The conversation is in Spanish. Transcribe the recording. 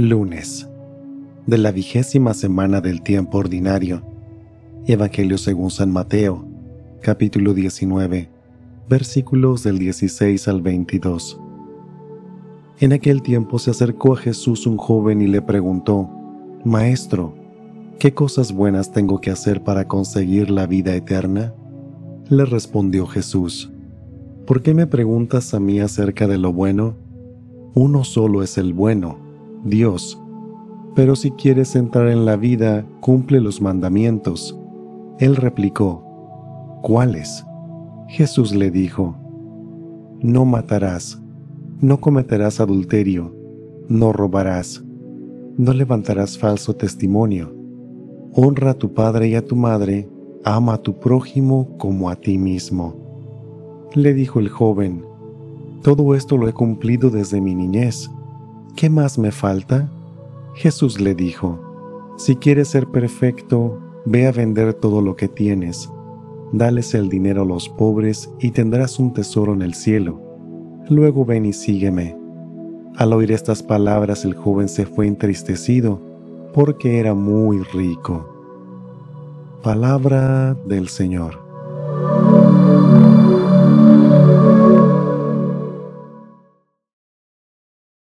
Lunes de la vigésima semana del tiempo ordinario. Evangelio según San Mateo, capítulo 19, versículos del 16 al 22. En aquel tiempo se acercó a Jesús un joven y le preguntó, Maestro, ¿qué cosas buenas tengo que hacer para conseguir la vida eterna? Le respondió Jesús, ¿por qué me preguntas a mí acerca de lo bueno? Uno solo es el bueno, Dios pero si quieres entrar en la vida, cumple los mandamientos. Él replicó, ¿cuáles? Jesús le dijo, No matarás, no cometerás adulterio, no robarás, no levantarás falso testimonio, honra a tu padre y a tu madre, ama a tu prójimo como a ti mismo. Le dijo el joven, Todo esto lo he cumplido desde mi niñez. ¿Qué más me falta? Jesús le dijo, Si quieres ser perfecto, ve a vender todo lo que tienes, dales el dinero a los pobres y tendrás un tesoro en el cielo. Luego ven y sígueme. Al oír estas palabras el joven se fue entristecido porque era muy rico. Palabra del Señor.